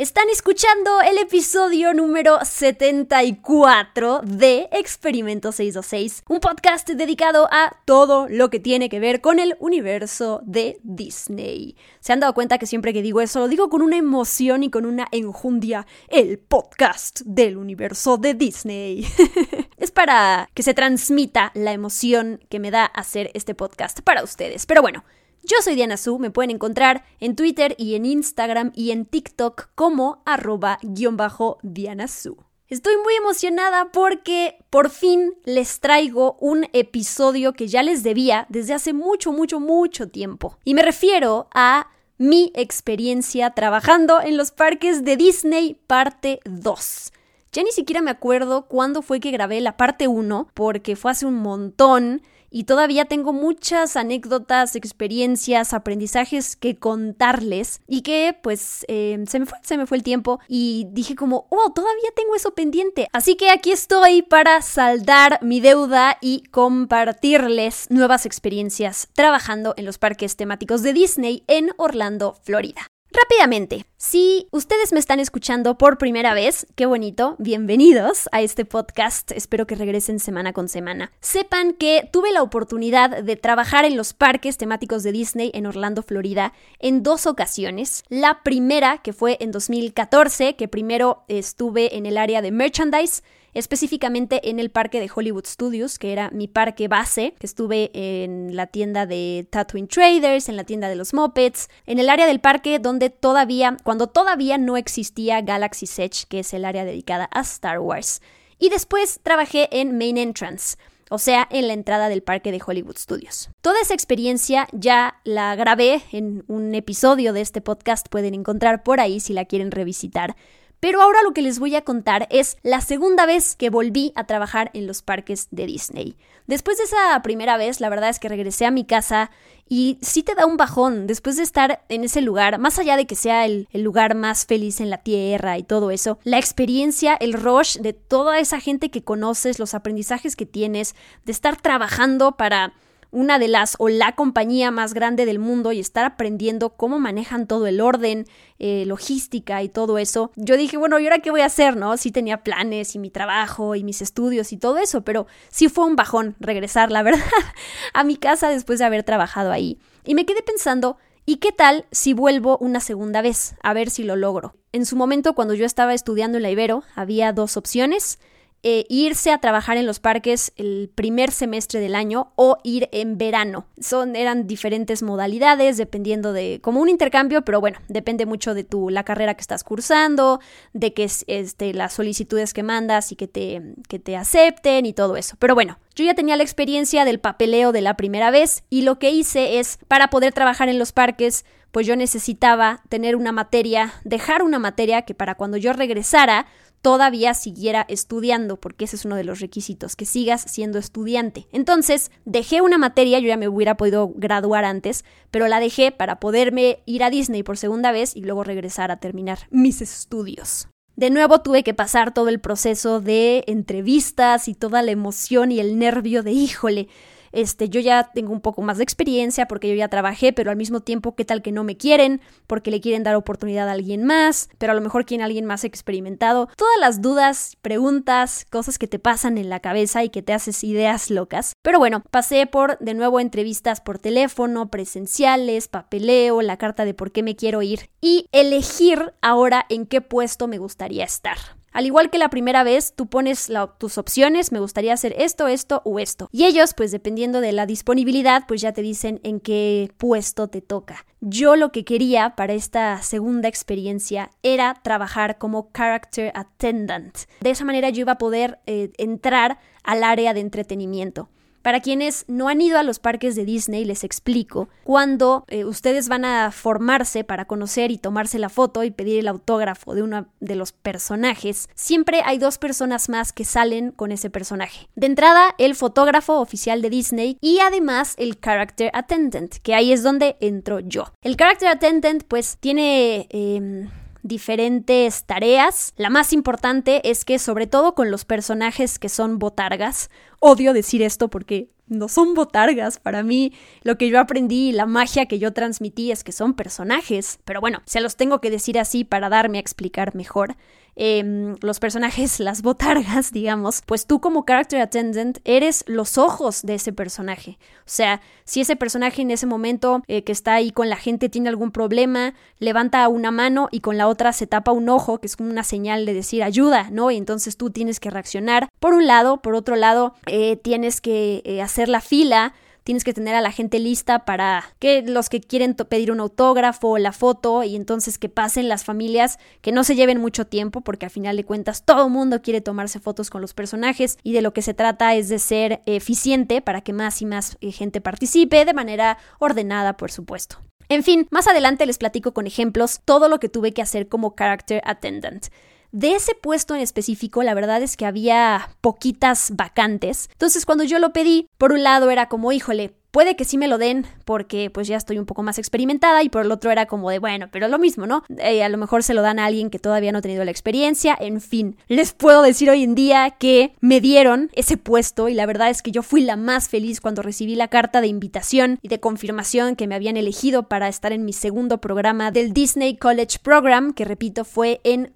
Están escuchando el episodio número 74 de Experimento 626, un podcast dedicado a todo lo que tiene que ver con el universo de Disney. ¿Se han dado cuenta que siempre que digo eso lo digo con una emoción y con una enjundia? El podcast del universo de Disney. es para que se transmita la emoción que me da hacer este podcast para ustedes. Pero bueno, yo soy Diana Su, me pueden encontrar en Twitter y en Instagram y en TikTok como arroba guion bajo Diana Su. Estoy muy emocionada porque por fin les traigo un episodio que ya les debía desde hace mucho, mucho, mucho tiempo. Y me refiero a mi experiencia trabajando en los parques de Disney parte 2. Ya ni siquiera me acuerdo cuándo fue que grabé la parte 1 porque fue hace un montón y todavía tengo muchas anécdotas, experiencias, aprendizajes que contarles y que pues eh, se, me fue, se me fue el tiempo y dije como, oh, todavía tengo eso pendiente. Así que aquí estoy para saldar mi deuda y compartirles nuevas experiencias trabajando en los parques temáticos de Disney en Orlando, Florida. Rápidamente, si ustedes me están escuchando por primera vez, qué bonito, bienvenidos a este podcast, espero que regresen semana con semana. Sepan que tuve la oportunidad de trabajar en los parques temáticos de Disney en Orlando, Florida, en dos ocasiones. La primera, que fue en 2014, que primero estuve en el área de merchandise, específicamente en el parque de Hollywood Studios, que era mi parque base, que estuve en la tienda de Tatooine Traders, en la tienda de los Muppets, en el área del parque donde todavía, cuando todavía no existía Galaxy Edge, que es el área dedicada a Star Wars. Y después trabajé en Main Entrance, o sea, en la entrada del parque de Hollywood Studios. Toda esa experiencia ya la grabé en un episodio de este podcast, pueden encontrar por ahí si la quieren revisitar. Pero ahora lo que les voy a contar es la segunda vez que volví a trabajar en los parques de Disney. Después de esa primera vez, la verdad es que regresé a mi casa y sí te da un bajón después de estar en ese lugar, más allá de que sea el, lugar más feliz en la tierra y todo eso, la experiencia, el rush de toda esa gente que conoces, los aprendizajes que tienes, de estar trabajando para una de las o la compañía más grande del mundo y estar aprendiendo cómo manejan todo el orden, eh, logística y todo eso, yo dije, bueno, ¿y ahora qué voy a hacer? ¿No? Sí tenía planes y mi trabajo y mis estudios y todo eso, pero sí fue un bajón regresar, la verdad, a mi casa después de haber trabajado ahí. Y me quedé pensando, ¿Y qué tal si vuelvo una segunda vez? A ver si lo logro. En su momento, cuando yo estaba estudiando en la Ibero, había dos opciones. Eh, irse a trabajar en los parques el primer semestre del año o ir en verano. Son, eran diferentes modalidades dependiendo de, como un intercambio, pero bueno, depende mucho de tu, la carrera que estás cursando, de que este, las solicitudes que mandas y que te, que te acepten y todo eso. Pero bueno, yo ya tenía la experiencia del papeleo de la primera vez y lo que hice es, para poder trabajar en los parques, pues yo necesitaba tener una materia, dejar una materia que para cuando yo regresara todavía siguiera estudiando, porque ese es uno de los requisitos, que sigas siendo estudiante. Entonces, dejé una materia, yo ya me hubiera podido graduar antes, pero la dejé para poderme ir a Disney por segunda vez y luego regresar a terminar mis estudios. De nuevo tuve que pasar todo el proceso de entrevistas y toda la emoción y el nervio de híjole, este, yo ya tengo un poco más de experiencia porque yo ya trabajé, pero al mismo tiempo, ¿qué tal que no me quieren? Porque le quieren dar oportunidad a alguien más, pero a lo mejor quieren a alguien más experimentado. Todas las dudas, preguntas, cosas que te pasan en la cabeza y que te haces ideas locas. Pero bueno, pasé por de nuevo entrevistas por teléfono, presenciales, papeleo, la carta de por qué me quiero ir y elegir ahora en qué puesto me gustaría estar. Al igual que la primera vez, tú pones tus opciones, me gustaría hacer esto, esto o esto. Y ellos, pues dependiendo de la disponibilidad, pues ya te dicen en qué puesto te toca. Yo lo que quería para esta segunda experiencia era trabajar como character attendant. De esa manera yo iba a poder eh, entrar al área de entretenimiento Para quienes no han ido a los parques de Disney, les explico. Cuando eh, ustedes van a formarse para conocer y tomarse la foto y pedir el autógrafo de uno de los personajes, siempre hay dos personas más que salen con ese personaje. De entrada, el fotógrafo oficial de Disney y además el character attendant, que ahí es donde entro yo. El character attendant pues tiene... Em, diferentes tareas. La más importante es que, sobre todo con los personajes que son botargas, odio decir esto porque no son botargas. Para mí, lo que yo aprendí, la magia que yo transmití es que son personajes. Pero bueno, se los tengo que decir así para darme a explicar mejor. Em, los personajes, las botargas, digamos, pues tú como character attendant eres los ojos de ese personaje. O sea, si ese personaje en ese momento eh, que está ahí con la gente tiene algún problema, levanta una mano y con la otra se tapa un ojo, que es como una señal de decir ayuda, ¿no? Y entonces tú tienes que reaccionar. Por un lado, por otro lado, eh, tienes que eh, hacer la fila tienes que tener a la gente lista para que los que quieren pedir un autógrafo o la foto y entonces que pasen las familias, que no se lleven mucho tiempo porque al final de cuentas todo el mundo quiere tomarse fotos con los personajes y de lo que se trata es de ser eficiente para que más y más eh, gente participe de manera ordenada, por supuesto. En fin, más adelante les platico con ejemplos todo lo que tuve que hacer como character attendant. De ese puesto en específico, la verdad es que había poquitas vacantes. Entonces, cuando yo lo pedí, por un lado era como, híjole, Puede que sí me lo den porque pues ya estoy un poco más experimentada y por el otro era como de bueno, pero lo mismo, ¿no? Eh, a lo mejor se lo dan a alguien que todavía no ha tenido la experiencia, en fin. Les puedo decir hoy en día que me dieron ese puesto y la verdad es que yo fui la más feliz cuando recibí la carta de invitación y de confirmación que me habían elegido para estar en mi segundo programa del Disney College Program, que repito fue en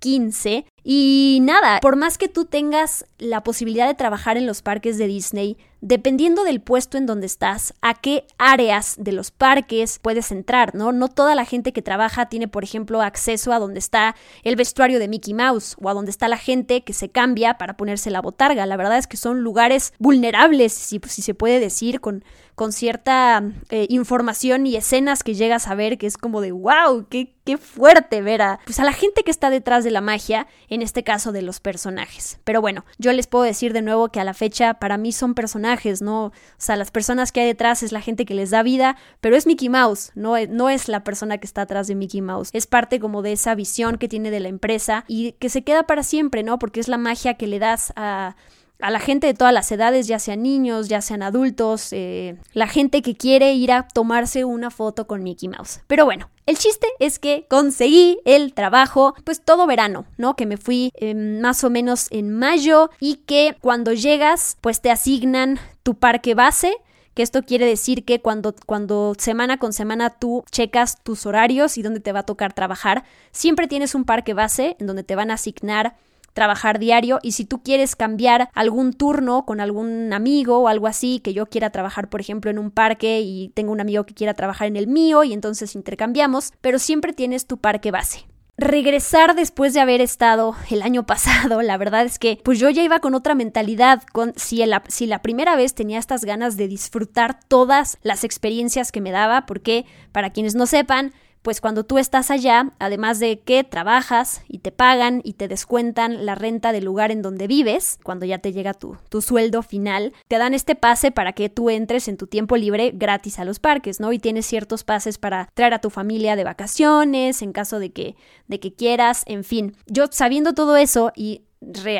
2015. Y nada, por más que tú tengas la posibilidad de trabajar en los parques de Disney, dependiendo del puesto en donde estás, a qué áreas de los parques puedes entrar, ¿no? No toda la gente que trabaja tiene, por ejemplo, acceso a donde está el vestuario de Mickey Mouse o a donde está la gente que se cambia para ponerse la botarga. La verdad es que son lugares vulnerables, si, si se puede decir, con, con cierta eh, información y escenas que llegas a ver que es como de wow, qué, qué fuerte ver a, pues a la gente que está detrás de la magia, en este caso de los personajes. Pero bueno, yo les puedo decir de nuevo que a la fecha para mí son personajes, ¿no? O sea, las personas que hay detrás es la gente que les da vida, pero es Mickey Mouse, no, no es la persona que está atrás de Mickey Mouse. Es parte como de esa visión que tiene de la empresa y que se queda para siempre, ¿no? Porque es la magia que le das a a la gente de todas las edades, ya sean niños, ya sean adultos, eh, la gente que quiere ir a tomarse una foto con Mickey Mouse. Pero bueno, el chiste es que conseguí el trabajo, pues todo verano, ¿no? Que me fui em, más o menos en mayo y que cuando llegas, pues te asignan tu parque base que esto quiere decir que cuando, cuando semana con semana tú checas tus horarios y dónde te va a tocar trabajar, siempre tienes un parque base en donde te van a asignar trabajar diario y si tú quieres cambiar algún turno con algún amigo o algo así, que yo quiera trabajar por ejemplo en un parque y tengo un amigo que quiera trabajar en el mío y entonces intercambiamos, pero siempre tienes tu parque base. Regresar después de haber estado el año pasado, la verdad es que pues yo ya iba con otra mentalidad, con si si la primera vez tenía estas ganas de disfrutar todas las experiencias que me daba, porque para quienes no sepan, pues cuando tú estás allá, además de que trabajas y te pagan y te descuentan la renta del lugar en donde vives, cuando ya te llega tu, tu sueldo final, te dan este pase para que tú entres en tu tiempo libre gratis a los parques, ¿no? Y tienes ciertos pases para traer a tu familia de vacaciones, en caso de que, de que quieras, en fin. Yo sabiendo todo eso y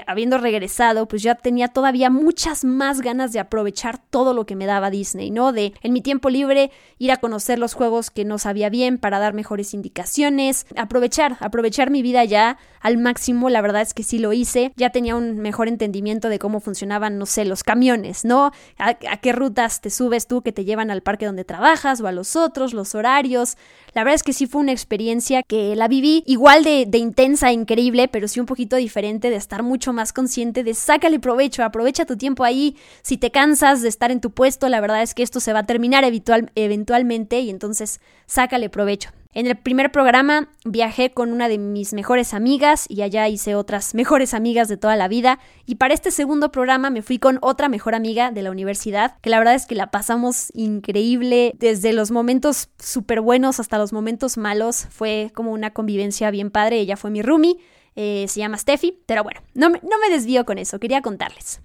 habiendo regresado, pues ya tenía todavía muchas más ganas de aprovechar todo lo que me daba Disney, ¿no? De en mi tiempo libre ir a conocer los juegos que no sabía bien para dar mejores indicaciones, aprovechar, aprovechar mi vida ya al máximo, la verdad es que sí lo hice, ya tenía un mejor entendimiento de cómo funcionaban, no sé, los camiones, ¿no? A, qué rutas te subes tú que te llevan al parque donde trabajas o a los otros, los horarios. La verdad es que sí fue una experiencia que la viví igual de, de intensa e increíble, pero sí un poquito diferente de estar mucho más consciente de sácale provecho, aprovecha tu tiempo ahí. Si te cansas de estar en tu puesto, la verdad es que esto se va a terminar eventualmente y entonces sácale provecho. En el primer programa viajé con una de mis mejores amigas y allá hice otras mejores amigas de toda la vida. Y para este segundo programa me fui con otra mejor amiga de la universidad, que la verdad es que la pasamos increíble desde los momentos súper buenos hasta los momentos malos. Fue como una convivencia bien padre. Ella fue mi roomie. Eh, se llama Steffi, pero bueno, no me, no me desvío con eso, quería contarles.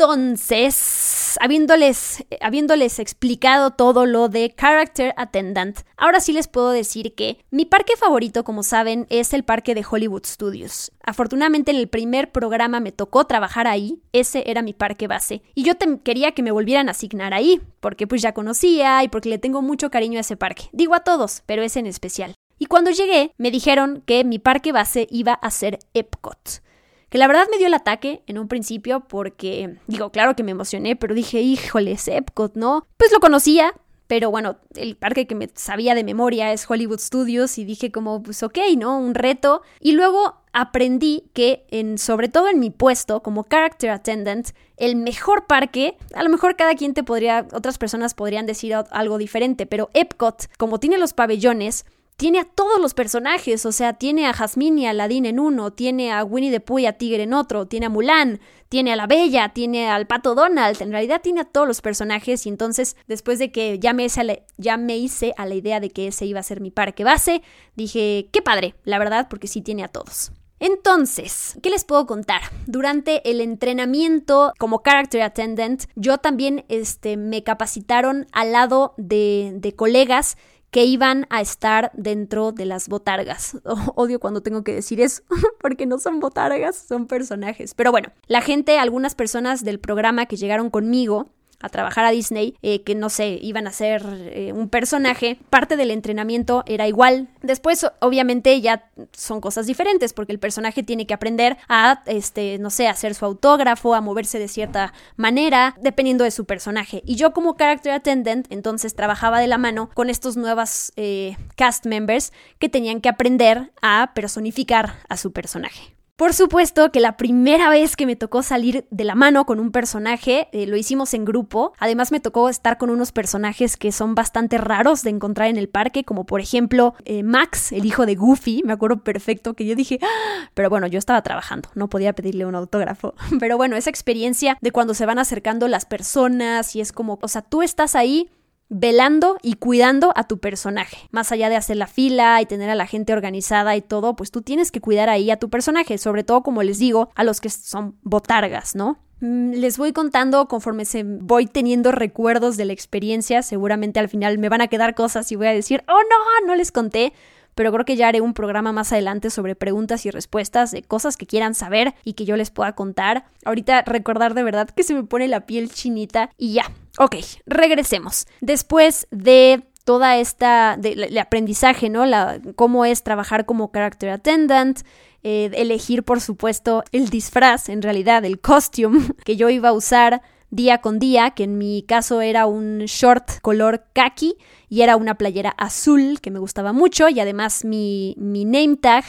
Entonces, habiéndoles, habiéndoles explicado todo lo de Character Attendant, ahora sí les puedo decir que mi parque favorito, como saben, es el parque de Hollywood Studios. Afortunadamente en el primer programa me tocó trabajar ahí, ese era mi parque base, y yo quería que me volvieran a asignar ahí, porque pues ya conocía y porque le tengo mucho cariño a ese parque. Digo a todos, pero ese en especial. Y cuando llegué, me dijeron que mi parque base iba a ser Epcot que la verdad me dio el ataque en un principio porque, digo, claro que me emocioné, pero dije, híjole, Epcot, ¿no? Pues lo conocía, pero bueno, el parque que me sabía de memoria es Hollywood Studios y dije como, pues ok, ¿no? Un reto. Y luego aprendí que, en, sobre todo en mi puesto como character attendant, el mejor parque, a lo mejor cada quien te podría, otras personas podrían decir algo diferente, pero Epcot, como tiene los pabellones, tiene a todos los personajes, o sea, tiene a Jasmine y a Aladdin en uno, tiene a Winnie the Pooh y a Tigre en otro, tiene a Mulan, tiene a la Bella, tiene al Pato Donald, en realidad tiene a todos los personajes y entonces después de que ya me, hice a la, idea de que ese iba a ser mi parque base, dije, qué padre, la verdad, porque sí tiene a todos. Entonces, ¿qué les puedo contar? Durante el entrenamiento como character attendant, yo también este, me capacitaron al lado de, de colegas que iban a estar dentro de las botargas. odio cuando tengo que decir eso, porque no son botargas, son personajes. Pero bueno, la gente, algunas personas del programa que llegaron conmigo, a trabajar a Disney, eh, que no sé, iban a ser eh, un personaje, parte del entrenamiento era igual. Después, obviamente, ya son cosas diferentes, porque el personaje tiene que aprender a, este, no sé, hacer su autógrafo, a moverse de cierta manera, dependiendo de su personaje. Y yo como character attendant, entonces trabajaba de la mano con estos nuevos eh, cast members que tenían que aprender a personificar a su personaje. Por supuesto que la primera vez que me tocó salir de la mano con un personaje, eh, lo hicimos en grupo. Además me tocó estar con unos personajes que son bastante raros de encontrar en el parque, como por ejemplo eh, Max, el hijo de Goofy. Me acuerdo perfecto que yo dije, ¡Ah! pero bueno, yo estaba trabajando, no podía pedirle un autógrafo. Pero bueno, esa experiencia de cuando se van acercando las personas y es como, o sea, tú estás ahí velando y cuidando a tu personaje. Más allá de hacer la fila y tener a la gente organizada y todo, pues tú tienes que cuidar ahí a tu personaje, sobre todo como les digo, a los que son botargas, ¿no? Mm, les voy contando conforme se voy teniendo recuerdos de la experiencia. Seguramente al final me van a quedar cosas y voy a decir, oh no, no les conté pero creo que ya haré un programa más adelante sobre preguntas y respuestas de cosas que quieran saber y que yo les pueda contar. Ahorita recordar de verdad que se me pone la piel chinita y ya. Ok, regresemos. Después de toda esta, aprendizaje, ¿no? La, cómo es trabajar como character attendant, eh, elegir, por supuesto, el disfraz, en realidad, el costume que yo iba a usar día con día, que en mi caso era un short color khaki y era una playera azul que me gustaba mucho y además mi, mi name tag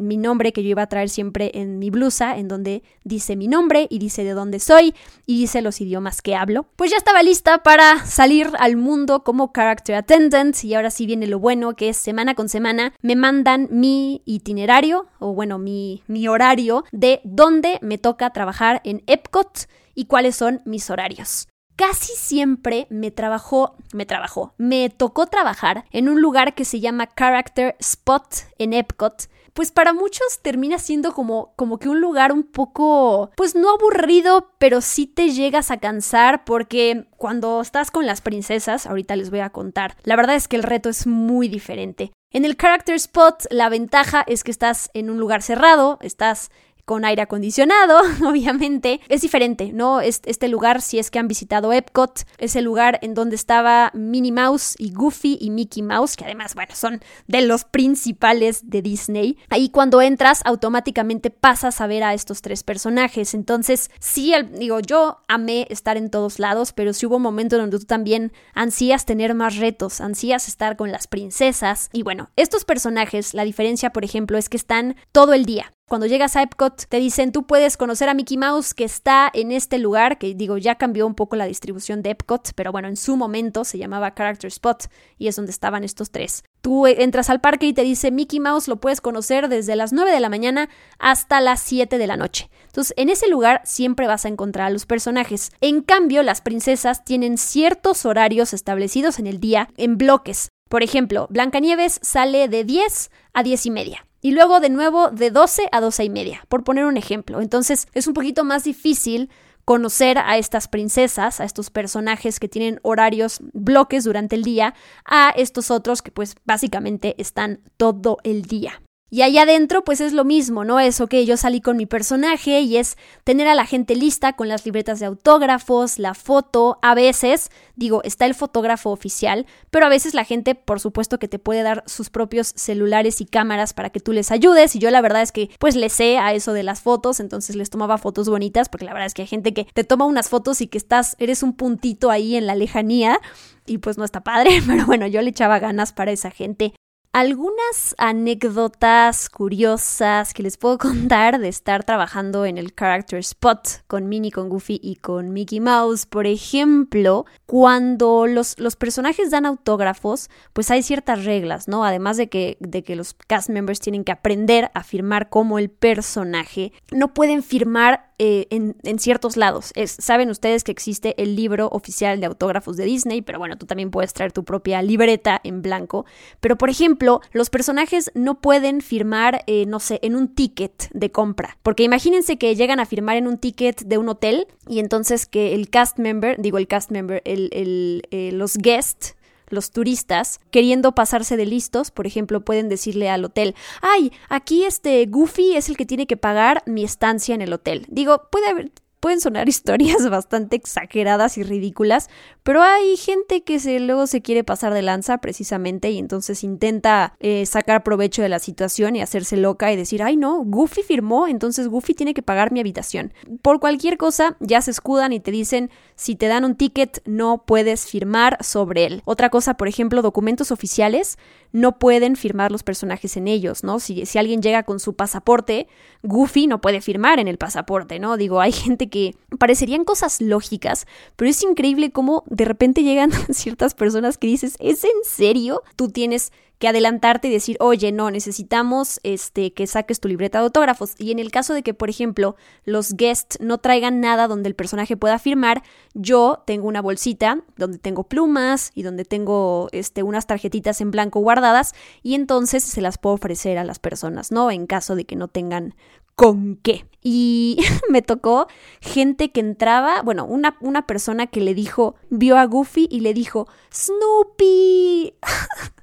mi nombre que yo iba a traer siempre en mi blusa, en donde dice mi nombre y dice de dónde soy y dice los idiomas que hablo. Pues ya estaba lista para salir al mundo como character attendant y ahora sí viene lo bueno que es semana con semana me mandan mi itinerario o bueno mi, mi horario de dónde me toca trabajar en Epcot y cuáles son mis horarios casi siempre me trabajó, me trabajó, me tocó trabajar en un lugar que se llama Character Spot en Epcot, pues para muchos termina siendo como, como que un lugar un poco, pues no aburrido, pero sí te llegas a cansar porque cuando estás con las princesas, ahorita les voy a contar, la verdad es que el reto es muy diferente. En el Character Spot la ventaja es que estás en un lugar cerrado, estás con aire acondicionado, obviamente. Es diferente, ¿no? Este lugar, si es que han visitado Epcot, es el lugar en donde estaba Minnie Mouse y Goofy y Mickey Mouse, que además, bueno, son de los principales de Disney. Ahí cuando entras, automáticamente pasas a ver a estos tres personajes. Entonces, sí, digo, yo amé estar en todos lados, pero sí hubo un momento donde tú también ansías tener más retos, ansías estar con las princesas. Y bueno, estos personajes, la diferencia, por ejemplo, es que están todo el día. Cuando llegas a Epcot, te dicen tú puedes conocer a Mickey Mouse que está en este lugar, que digo, ya cambió un poco la distribución de Epcot, pero bueno, en su momento se llamaba Character Spot y es donde estaban estos tres. Tú entras al parque y te dice Mickey Mouse lo puedes conocer desde las 9 de la mañana hasta las 7 de la noche. Entonces, en ese lugar siempre vas a encontrar a los personajes. En cambio, las princesas tienen ciertos horarios establecidos en el día en bloques. Por ejemplo, Blancanieves sale de 10 a 10 y media. Y luego de nuevo de 12 a 12 y media, por poner un ejemplo. Entonces es un poquito más difícil conocer a estas princesas, a estos personajes que tienen horarios, bloques durante el día, a estos otros que pues básicamente están todo el día. Y allá adentro, pues es lo mismo, ¿no? Es, ok, yo salí con mi personaje y es tener a la gente lista con las libretas de autógrafos, la foto. A veces, digo, está el fotógrafo oficial, pero a veces la gente, por supuesto, que te puede dar sus propios celulares y cámaras para que tú les ayudes. Y yo la verdad es que, pues le sé a eso de las fotos, entonces les tomaba fotos bonitas, porque la verdad es que hay gente que te toma unas fotos y que estás, eres un puntito ahí en la lejanía y pues no está padre, pero bueno, yo le echaba ganas para esa gente. Algunas anécdotas curiosas que les puedo contar de estar trabajando en el Character Spot con Minnie, con Goofy y con Mickey Mouse. Por ejemplo, cuando los, los, personajes dan autógrafos, pues hay ciertas reglas, ¿no? Además de que, de que los cast members tienen que aprender a firmar como el personaje, no pueden firmar eh, en, ciertos lados. saben ustedes que existe el libro oficial de autógrafos de Disney, pero bueno, tú también puedes traer tu propia libreta en blanco. Pero por ejemplo, los personajes no pueden firmar, eh, no sé, en un ticket de compra. Porque imagínense que llegan a firmar en un ticket de un hotel y entonces que el cast member, digo el cast member, el, el, eh, los guests los turistas, queriendo pasarse de listos, por ejemplo, pueden decirle al hotel, ay, aquí este Goofy es el que tiene que pagar mi estancia en el hotel. Digo, puede haber, pueden sonar historias bastante exageradas y ridículas, pero hay gente que se, luego se quiere pasar de lanza precisamente y entonces intenta eh, sacar provecho de la situación y hacerse loca y decir, ay no, Goofy firmó, entonces Goofy tiene que pagar mi habitación. Por cualquier cosa ya se escudan y te dicen, si te dan un ticket no puedes firmar sobre él. Otra cosa, por ejemplo, documentos oficiales no pueden firmar los personajes en ellos, ¿no? Si, si alguien llega con su pasaporte, Goofy no puede firmar en el pasaporte, ¿no? Digo, hay gente que parecerían cosas lógicas, pero es increíble cómo de repente llegan ciertas personas que dices, ¿es en serio? Tú tienes que adelantarte y decir, oye, no, necesitamos este, que saques tu libreta de autógrafos. Y en el caso de que, por ejemplo, los guests no traigan nada donde el personaje pueda firmar, yo tengo una bolsita donde tengo plumas y donde tengo este, unas tarjetitas en blanco guardadas y entonces se las puedo ofrecer a las personas, ¿no? En caso de que no tengan con qué. Y me tocó gente que entraba, bueno, una, una persona que le dijo, vio a Goofy y le dijo, Snoopy.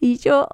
Y yo,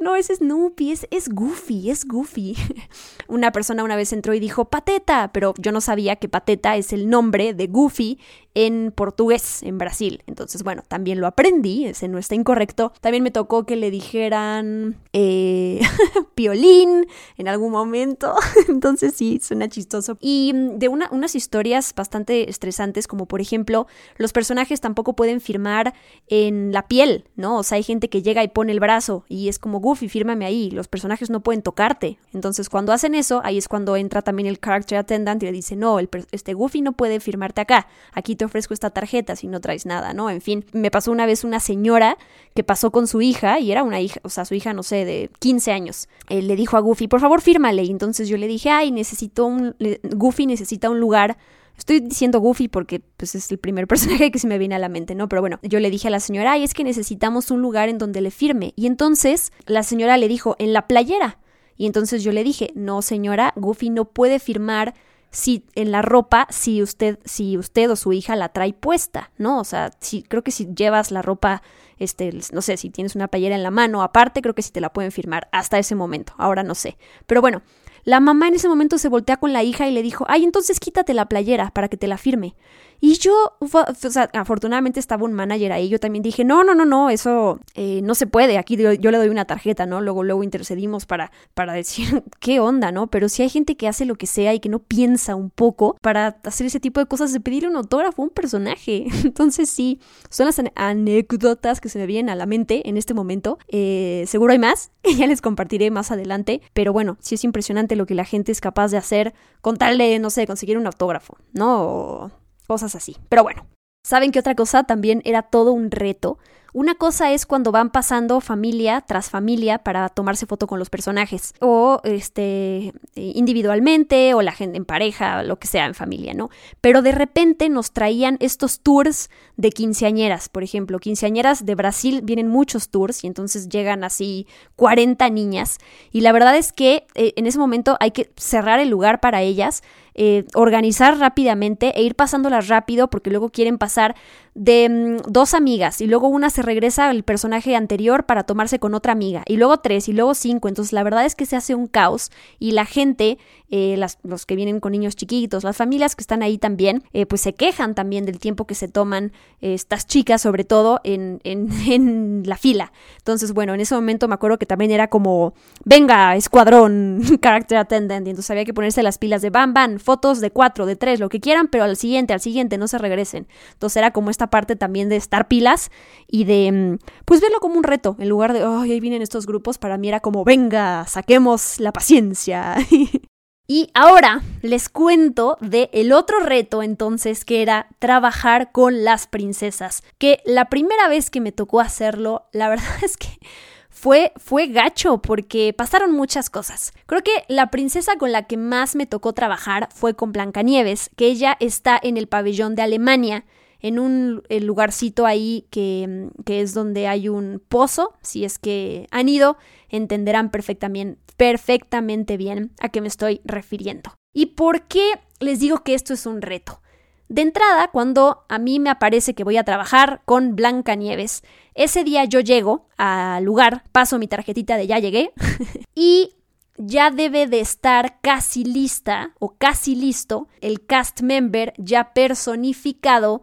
no es Snoopy, es, es Goofy, es Goofy. Una persona una vez entró y dijo Pateta, pero yo no sabía que Pateta es el nombre de Goofy en portugués en Brasil. Entonces, bueno, también lo aprendí, ese no está incorrecto. También me tocó que le dijeran eh, piolín en algún momento. Entonces sí, suena chistoso. Y de una, unas historias bastante estresantes, como por ejemplo, los personajes tampoco pueden firmar en la piel, ¿no? O sea, hay gente que llega y pone el brazo y es como Goofy, fírmame ahí. Los personajes no pueden tocarte. Entonces, cuando hacen eso, ahí es cuando entra también el character attendant y le dice, no, el, este Goofy no puede firmarte acá. Aquí ofrezco esta tarjeta si no traes nada, ¿no? En fin, me pasó una vez una señora que pasó con su hija y era una hija, o sea, su hija, no sé, de 15 años. Él le dijo a Goofy, por favor, fírmale. Y entonces yo le dije, ay, necesito un, Goofy necesita un lugar Estoy diciendo Goofy porque pues, es el primer personaje que se me viene a la mente, ¿no? Pero bueno, yo le dije a la señora, ay, es que necesitamos un lugar en donde le firme. Y entonces la señora le dijo, en la playera. Y entonces yo le dije, no, señora, Goofy no puede firmar si en la ropa si usted si usted o su hija la trae puesta, ¿no? O sea, si creo que si llevas la ropa este no sé, si tienes una playera en la mano aparte, creo que sí te la pueden firmar hasta ese momento. Ahora no sé. Pero bueno, la mamá en ese momento se voltea con la hija y le dijo, ay, entonces quítate la playera para que te la firme. Y yo, o sea, afortunadamente estaba un manager ahí, yo también dije, no, no, no, no, eso eh, no se puede, aquí yo, le doy una tarjeta, ¿no? Luego, luego intercedimos para, para decir qué onda, ¿no? Pero si hay gente que hace lo que sea y que no piensa un poco para hacer ese tipo de cosas de pedir un autógrafo a un personaje. Entonces sí, son las anécdotas que se me vienen a la mente en este momento. Eh, seguro hay más, que ya les compartiré más adelante, pero bueno, sí es impresionante lo que la gente es capaz de hacer con tal de, no sé, conseguir un autógrafo, ¿no? Cosas así. Pero bueno, ¿saben qué otra cosa también era todo un reto? Una cosa es cuando van pasando familia tras familia para tomarse foto con los personajes, o este individualmente, o la gente en pareja, lo que sea, en familia, ¿no? Pero de repente nos traían estos tours de quinceañeras, por ejemplo, quinceañeras de Brasil vienen muchos tours y entonces llegan así 40 niñas y la verdad es que eh, en ese momento hay que cerrar el lugar para ellas eh, organizar rápidamente e ir pasándolas rápido porque luego quieren pasar de mm, dos amigas y luego una se regresa al personaje anterior para tomarse con otra amiga y luego tres y luego cinco. Entonces la verdad es que se hace un caos y la gente, eh, las, los que vienen con niños chiquitos, las familias que están ahí también, eh, pues se quejan también del tiempo que se toman estas chicas, sobre todo en, en, en la fila. Entonces bueno, en ese momento me acuerdo que también era como, venga, escuadrón, character attendant, y entonces había que ponerse las pilas de bam, bam, fotos de cuatro, de tres, lo que quieran, pero al siguiente, al siguiente, no se regresen. Entonces era como esta parte también de estar pilas y de, mm, pues verlo como un reto, en lugar de, ay, ahí vienen estos grupos, para mí era como, venga, saquemos la paciencia. Y ahora les cuento de el otro reto entonces que era trabajar con las princesas, que la primera vez que me tocó hacerlo, la verdad es que fue, fue gacho porque pasaron muchas cosas. Creo que la princesa con la que más me tocó trabajar fue con Blancanieves, que ella está en el pabellón de Alemania, en un lugarcito ahí que, que es donde hay un pozo, si es que han ido, entenderán perfectamente, perfectamente bien a qué me estoy refiriendo. ¿Y por qué les digo que esto es un reto? De entrada, cuando a mí me aparece que voy a trabajar con Blanca Nieves, ese día yo llego al lugar, paso mi tarjetita de ya llegué y ya debe de estar casi lista o casi listo el cast member ya personificado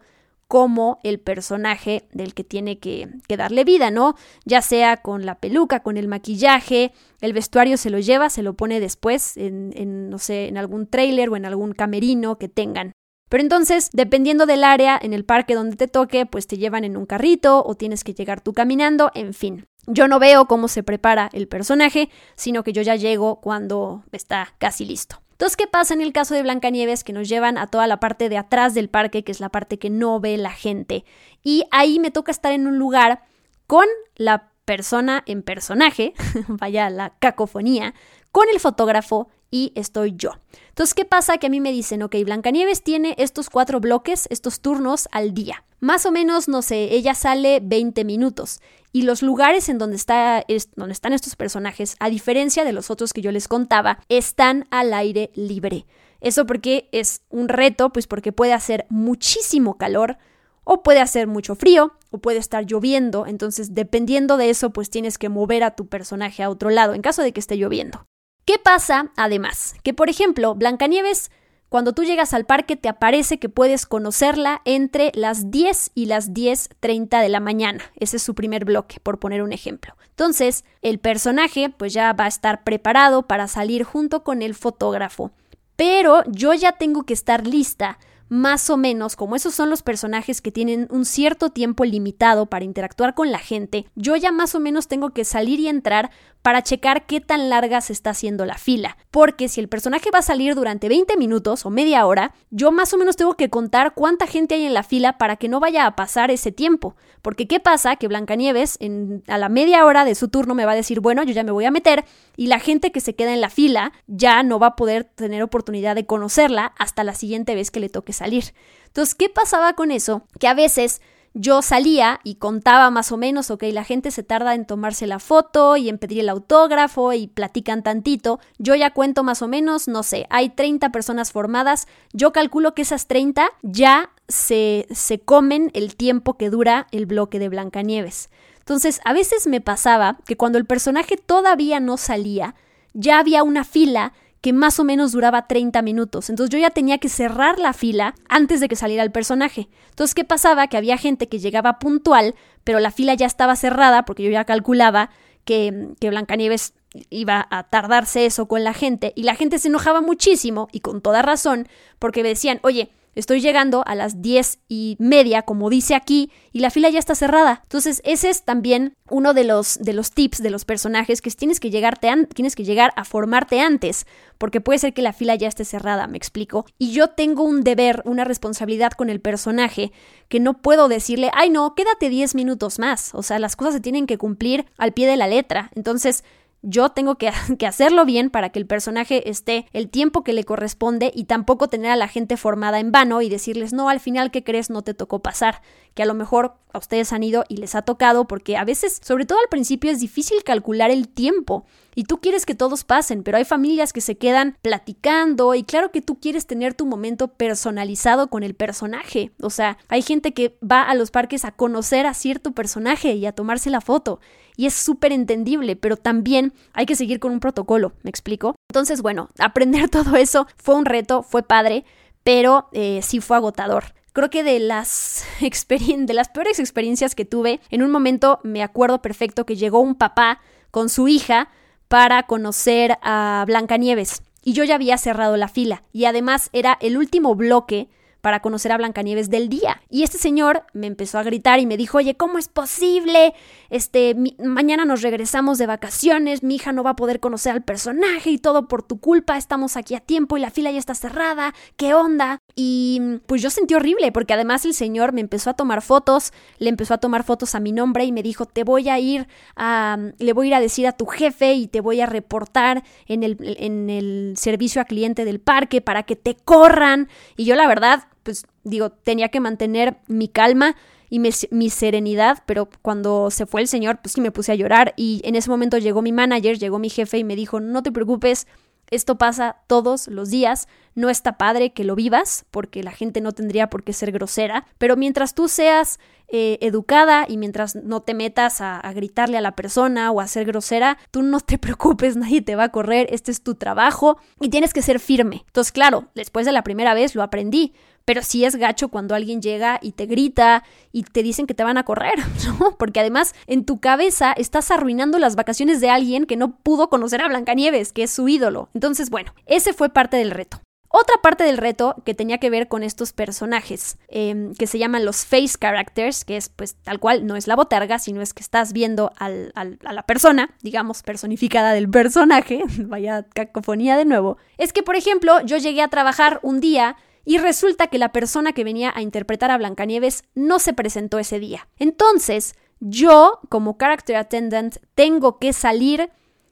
como el personaje del que tiene que, darle vida, ¿no? Ya sea con la peluca, con el maquillaje, el vestuario se lo lleva, se lo pone después en, en no sé, en algún trailer o en algún camerino que tengan. Pero entonces, dependiendo del área en el parque donde te toque, pues te llevan en un carrito o tienes que llegar tú caminando, en fin. Yo no veo cómo se prepara el personaje, sino que yo ya llego cuando está casi listo. Entonces, ¿qué pasa en el caso de Blancanieves? Que nos llevan a toda la parte de atrás del parque, que es la parte que no ve la gente. Y ahí me toca estar en un lugar con la persona en personaje, vaya la cacofonía, con el fotógrafo y estoy yo. Entonces, ¿qué pasa? Que a mí me dicen, ok, Blancanieves tiene estos cuatro bloques, estos turnos al día. Más o menos, no sé, ella sale 20 minutos. Y los lugares en donde, está, donde están estos personajes, a diferencia de los otros que yo les contaba, están al aire libre. Eso porque es un reto, pues porque puede hacer muchísimo calor, o puede hacer mucho frío, o puede estar lloviendo. Entonces, dependiendo de eso, pues tienes que mover a tu personaje a otro lado, en caso de que esté lloviendo. ¿Qué pasa además? Que por ejemplo, Blancanieves, cuando tú llegas al parque te aparece que puedes conocerla entre las 10 y las 10.30 de la mañana. Ese es su primer bloque, por poner un ejemplo. Entonces, el personaje pues ya va a estar preparado para salir junto con el fotógrafo. Pero yo ya tengo que estar lista más o menos, como esos son los personajes que tienen un cierto tiempo limitado para interactuar con la gente, yo ya más o menos tengo que salir y entrar para checar qué tan larga se está haciendo la fila. Porque si el personaje va a salir durante 20 minutos o media hora, yo más o menos tengo que contar cuánta gente hay en la fila para que no vaya a pasar ese tiempo. Porque ¿qué pasa? Que Blancanieves en, a la media hora de su turno me va a decir, bueno, yo ya me voy a meter y la gente que se queda en la fila ya no va a poder tener oportunidad de conocerla hasta la siguiente vez que le toque salir. Entonces, ¿qué pasaba con eso? Que a veces yo salía y contaba más o menos, ok, la gente se tarda en tomarse la foto y en pedir el autógrafo y platican tantito, yo ya cuento más o menos, no sé, hay 30 personas formadas, yo calculo que esas 30 ya se, se comen el tiempo que dura el bloque de Blancanieves. Entonces, a veces me pasaba que cuando el personaje todavía no salía, ya había una fila que más o menos duraba 30 minutos. Entonces yo ya tenía que cerrar la fila antes de que saliera el personaje. Entonces, ¿qué pasaba? Que había gente que llegaba puntual, pero la fila ya estaba cerrada porque yo ya calculaba que, que Blancanieves iba a tardarse eso con la gente y la gente se enojaba muchísimo y con toda razón porque me decían, oye, estoy llegando a las diez y media, como dice aquí, y la fila ya está cerrada. Entonces, ese es también uno de los, de los tips de los personajes, que tienes que, llegarte tienes que llegar a formarte antes, porque puede ser que la fila ya esté cerrada, me explico. Y yo tengo un deber, una responsabilidad con el personaje, que no puedo decirle, ay no, quédate 10 minutos más. O sea, las cosas se tienen que cumplir al pie de la letra. Entonces, yo tengo que, hacerlo bien para que el personaje esté el tiempo que le corresponde y tampoco tener a la gente formada en vano y decirles, no, al final, ¿qué crees? No te tocó pasar. Que a lo mejor a ustedes han ido y les ha tocado porque a veces, sobre todo al principio, es difícil calcular el tiempo y tú quieres que todos pasen, pero hay familias que se quedan platicando y claro que tú quieres tener tu momento personalizado con el personaje. O sea, hay gente que va a los parques a conocer a cierto personaje y a tomarse la foto y es súper entendible, pero también hay que seguir con un protocolo, ¿me explico? Entonces, bueno, aprender todo eso fue un reto, fue padre, pero eh, sí fue agotador. Creo que de las, de las peores experiencias que tuve, en un momento me acuerdo perfecto que llegó un papá con su hija para conocer a Blancanieves. Y yo ya había cerrado la fila. Y además era el último bloque para conocer a Blancanieves del día. Y este señor me empezó a gritar y me dijo, oye, ¿cómo es posible? Este, mañana nos regresamos de vacaciones, mi hija no va a poder conocer al personaje y todo por tu culpa, estamos aquí a tiempo y la fila ya está cerrada, ¿qué onda? Y pues yo sentí horrible porque además el señor me empezó a tomar fotos, le empezó a tomar fotos a mi nombre y me dijo, te voy a ir a, le voy a ir a decir a tu jefe y te voy a reportar en el, en el servicio a cliente del parque para que te corran. Y yo la verdad, pues digo, tenía que mantener mi calma y mi, serenidad, pero cuando se fue el señor, pues sí me puse a llorar y en ese momento llegó mi manager, llegó mi jefe y me dijo, no te preocupes, esto pasa todos los días, no está padre que lo vivas, porque la gente no tendría por qué ser grosera, pero mientras tú seas eh, educada y mientras no te metas a, a, gritarle a la persona o a ser grosera, tú no te preocupes, nadie te va a correr, este es tu trabajo y tienes que ser firme. Entonces, claro, después de la primera vez lo aprendí, pero sí es gacho cuando alguien llega y te grita y te dicen que te van a correr, ¿no? Porque además en tu cabeza estás arruinando las vacaciones de alguien que no pudo conocer a Blancanieves, que es su ídolo. Entonces, bueno, ese fue parte del reto. Otra parte del reto que tenía que ver con estos personajes, em, que se llaman los face characters, que es pues tal cual, no es la botarga, sino es que estás viendo a la persona, digamos, personificada del personaje, vaya cacofonía de nuevo, es que por ejemplo yo llegué a trabajar un día y resulta que la persona que venía a interpretar a Blancanieves no se presentó ese día. Entonces, yo, como character attendant, tengo que salir,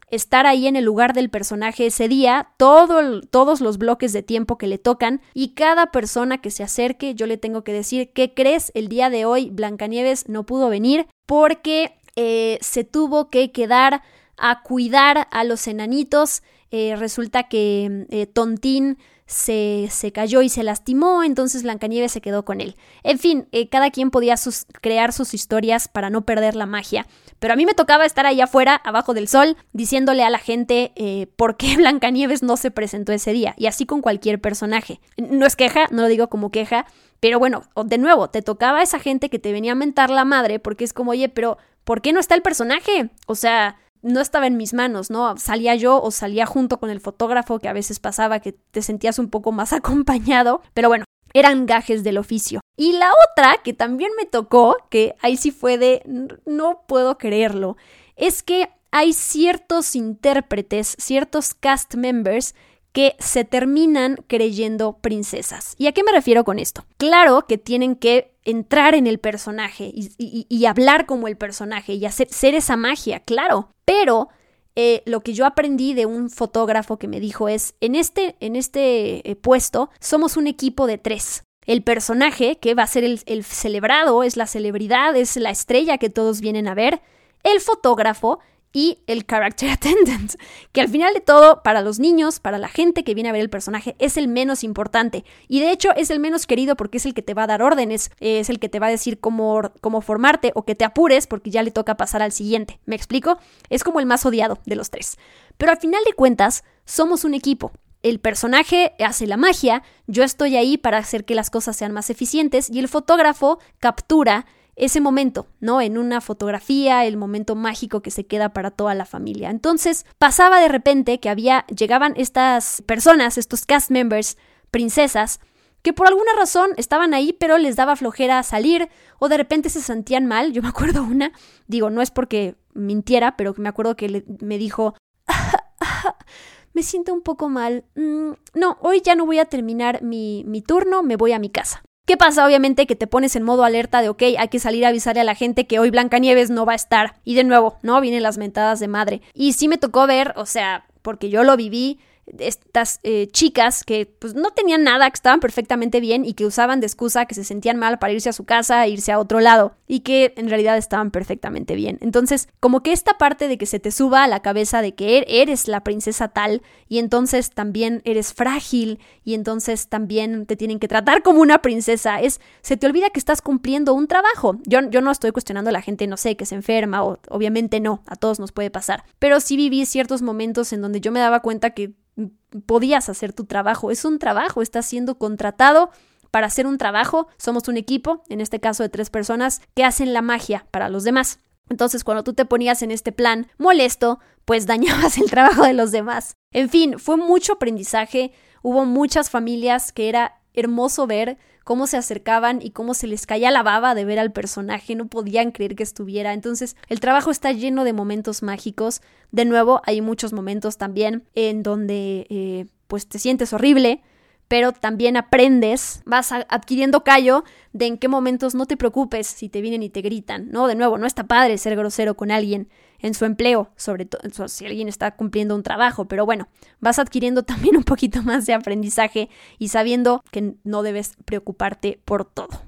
estar ahí en el lugar del personaje ese día, todo, todos los bloques de tiempo que le tocan, y cada persona que se acerque, yo le tengo que decir, ¿qué crees? El día de hoy Blancanieves no pudo venir porque eh, se tuvo que quedar a cuidar a los enanitos. Eh, resulta que eh, Tontín se, se, cayó y se lastimó, entonces Blancanieves se quedó con él. En fin, eh, cada quien podía crear sus historias para no perder la magia. Pero a mí me tocaba estar ahí afuera, abajo del sol, diciéndole a la gente eh, por qué Blancanieves no se presentó ese día. Y así con cualquier personaje. No es queja, no lo digo como queja, pero bueno, de nuevo, te tocaba esa gente que te venía a mentar la madre porque es como, oye, pero ¿por qué no está el personaje? O sea, no estaba en mis manos, ¿no? Salía yo o salía junto con el fotógrafo que a veces pasaba que te sentías un poco más acompañado, pero bueno, eran gajes del oficio. Y la otra que también me tocó, que ahí sí fue de no puedo creerlo, es que hay ciertos intérpretes, ciertos cast members que se terminan creyendo princesas. ¿Y a qué me refiero con esto? Claro que tienen que entrar en el personaje y, hablar como el personaje y hacer ser esa magia, claro, pero eh, lo que yo aprendí de un fotógrafo que me dijo es, en este, en este eh, puesto somos un equipo de tres. El personaje, que va a ser el celebrado, es la celebridad, es la estrella que todos vienen a ver. El fotógrafo, y el character attendant, que al final de todo, para los niños, para la gente que viene a ver el personaje, es el menos importante. Y de hecho es el menos querido porque es el que te va a dar órdenes, es el que te va a decir cómo, cómo formarte o que te apures porque ya le toca pasar al siguiente. ¿Me explico? Es como el más odiado de los tres. Pero al final de cuentas, somos un equipo. El personaje hace la magia, yo estoy ahí para hacer que las cosas sean más eficientes y el fotógrafo captura ese momento, ¿no? En una fotografía, el momento mágico que se queda para toda la familia. Entonces, pasaba de repente que había, llegaban estas personas, estos cast members, princesas, que por alguna razón estaban ahí, pero les daba flojera salir o de repente se sentían mal. Yo me acuerdo una, digo, no es porque mintiera, pero me acuerdo que me dijo, me siento un poco mal. Mm, no, hoy ya no voy a terminar mi, mi turno, me voy a mi casa. ¿Qué pasa? Obviamente que te pones en modo alerta de, ok, hay que salir a avisarle a la gente que hoy Blancanieves no va a estar. Y de nuevo, ¿no? Vienen las mentadas de madre. Y sí me tocó ver, o sea, porque yo lo viví, estas eh, chicas que pues no tenían nada, que estaban perfectamente bien y que usaban de excusa que se sentían mal para irse a su casa e irse a otro lado y que en realidad estaban perfectamente bien. Entonces, como que esta parte de que se te suba a la cabeza de que er-, eres la princesa tal y entonces también eres frágil y entonces también te tienen que tratar como una princesa, es se te olvida que estás cumpliendo un trabajo. Yo, yo no estoy cuestionando a la gente, no sé, que se enferma o obviamente no, a todos nos puede pasar, pero sí viví ciertos momentos en donde yo me daba cuenta que podías hacer tu trabajo. Es un trabajo, estás siendo contratado para hacer un trabajo. Somos un equipo, en este caso de tres personas, que hacen la magia para los demás. Entonces, cuando tú te ponías en este plan molesto, pues dañabas el trabajo de los demás. En fin, fue mucho aprendizaje. Hubo muchas familias que era hermoso ver cómo se acercaban y cómo se les caía la baba de ver al personaje, no podían creer que estuviera. Entonces, el trabajo está lleno de momentos mágicos. De nuevo, hay muchos momentos también en donde eh, pues te sientes horrible, pero también aprendes, vas adquiriendo callo de en qué momentos no te preocupes si te vienen y te gritan, ¿no? De nuevo, no está padre ser grosero con alguien en su empleo, sobre todo si alguien está cumpliendo un trabajo, pero bueno, vas adquiriendo también un poquito más de aprendizaje y sabiendo que no debes preocuparte por todo.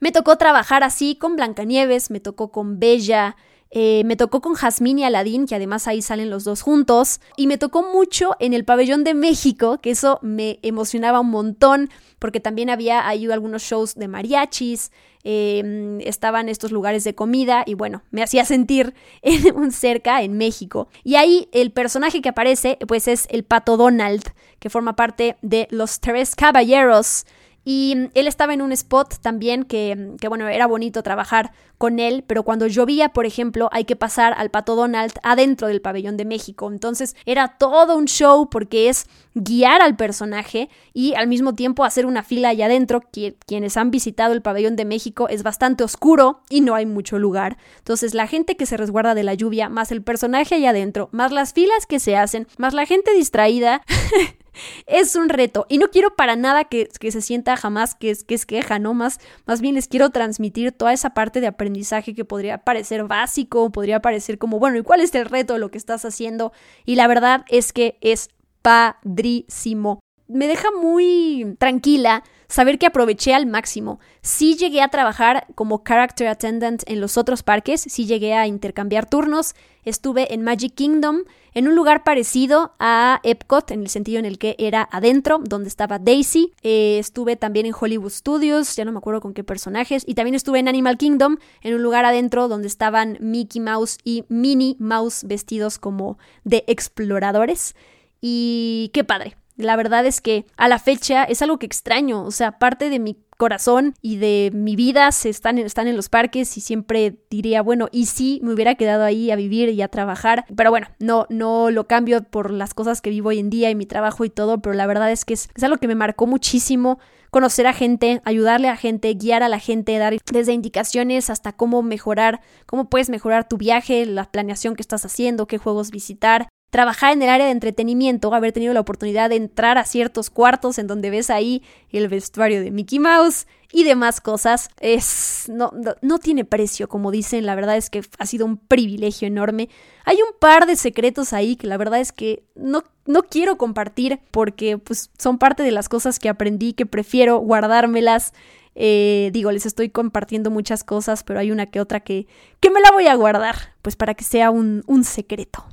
Me tocó trabajar así con Blancanieves, me tocó con Bella, eh, me tocó con Jazmín y Aladín, que además ahí salen los dos juntos. Y me tocó mucho en el pabellón de México, que eso me emocionaba un montón, porque también había ahí algunos shows de mariachis, em, estaban estos lugares de comida y bueno, me hacía sentir en, cerca en México. Y ahí el personaje que aparece, pues es el pato Donald, que forma parte de los Tres Caballeros. Y él estaba en un spot también que, que, bueno, era bonito trabajar con él, pero cuando llovía, por ejemplo, hay que pasar al Pato Donald adentro del pabellón de México. Entonces era todo un show porque es guiar al personaje y al mismo tiempo hacer una fila allá adentro. quienes han visitado el pabellón de México es bastante oscuro y no hay mucho lugar. Entonces la gente que se resguarda de la lluvia, más el personaje allá adentro, más las filas que se hacen, más la gente distraída. es un reto y no quiero para nada que, que se sienta jamás que es, que es queja, ¿no? Más, más bien les quiero transmitir toda esa parte de aprendizaje que podría parecer básico, podría parecer como, bueno, ¿y cuál es el reto de lo que estás haciendo? Y la verdad es que es padrísimo. Me deja muy tranquila saber que aproveché al máximo. Sí llegué a trabajar como character attendant en los otros parques, sí llegué a intercambiar turnos, estuve en Magic Kingdom, en un lugar parecido a Epcot, en el sentido en el que era adentro, donde estaba Daisy. Eh, estuve también en Hollywood Studios, ya no me acuerdo con qué personajes. Y también estuve en Animal Kingdom, en un lugar adentro donde estaban Mickey Mouse y Minnie Mouse vestidos como de exploradores. Y qué padre. La verdad es que a la fecha es algo que extraño, o sea, parte de mi corazón y de mi vida se están, están en los parques y siempre diría, bueno, y si me hubiera quedado ahí a vivir y a trabajar, pero bueno, no, no lo cambio por las cosas que vivo hoy en día y mi trabajo y todo, pero la verdad es que es, es algo que me marcó muchísimo conocer a gente, ayudarle a gente, guiar a la gente, dar desde indicaciones hasta cómo mejorar, cómo puedes mejorar tu viaje, la planeación que estás haciendo, qué juegos visitar, trabajar en el área de entretenimiento, haber tenido la oportunidad de entrar a ciertos cuartos en donde ves ahí el vestuario de Mickey Mouse y demás cosas, es no, no, tiene precio, como dicen, la verdad es que ha sido un privilegio enorme. Hay un par de secretos ahí que la verdad es que no, no quiero compartir porque pues son parte de las cosas que aprendí que prefiero guardármelas. Eh, digo, les estoy compartiendo muchas cosas, pero hay una que otra que, que me la voy a guardar, pues para que sea un, un secreto.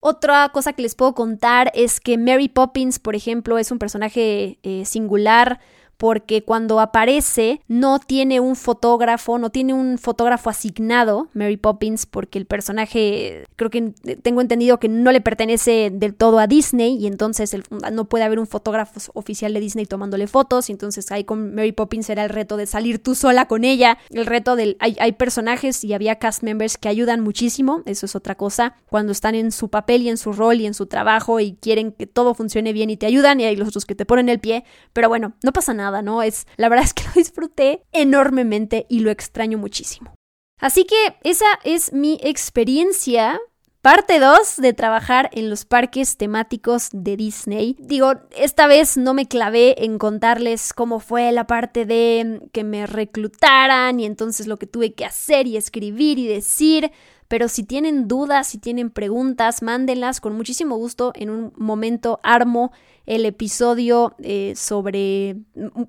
Otra cosa que les puedo contar es que Mary Poppins, por ejemplo, es un personaje eh, singular porque cuando aparece no tiene un fotógrafo, no tiene un fotógrafo asignado, Mary Poppins, porque el personaje creo que tengo entendido que no le pertenece del todo a Disney y entonces no puede haber un fotógrafo oficial de Disney tomándole fotos y entonces ahí con Mary Poppins era el reto de salir tú sola con ella, el reto del hay, hay personajes y había cast members que ayudan muchísimo, eso es otra cosa, cuando están en su papel y en su rol y en su trabajo y quieren que todo funcione bien y te ayudan y hay los otros que te ponen el pie, pero bueno, no pasa nada ¿no? Es, la verdad es que lo disfruté enormemente y lo extraño muchísimo. Así que esa es mi experiencia Parte 2 de trabajar en los parques temáticos de Disney. Digo, esta vez no me clavé en contarles cómo fue la parte de que me reclutaran y entonces lo que tuve que hacer y escribir y decir. Pero si tienen dudas, si tienen preguntas, mándenlas con muchísimo gusto. En un momento armo el episodio eh, sobre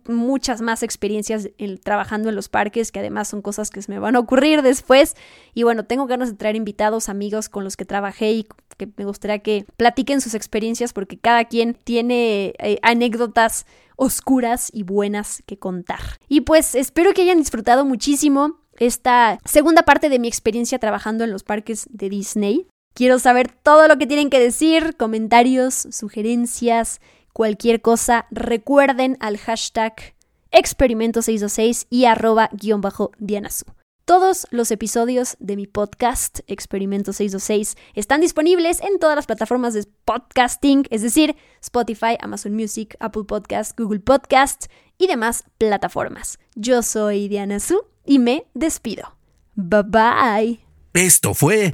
muchas más experiencias trabajando en los parques, que además son cosas que se me van a ocurrir después. Y bueno, tengo ganas de traer invitados, amigos con los que trabajé y que me gustaría que platiquen sus experiencias porque cada quien tiene eh, anécdotas oscuras y buenas que contar. Y pues espero que hayan disfrutado muchísimo esta segunda parte de mi experiencia trabajando en los parques de Disney. Quiero saber todo lo que tienen que decir, comentarios, sugerencias, cualquier cosa. Recuerden al hashtag experimento626 y arroba guion bajo. Todos los episodios de mi podcast Experimento 626 están disponibles en todas las plataformas de podcasting, es decir, Spotify, Amazon Music, Apple Podcast, Google Podcast y demás plataformas. Yo soy Diana Su y me despido. Bye bye. Esto fue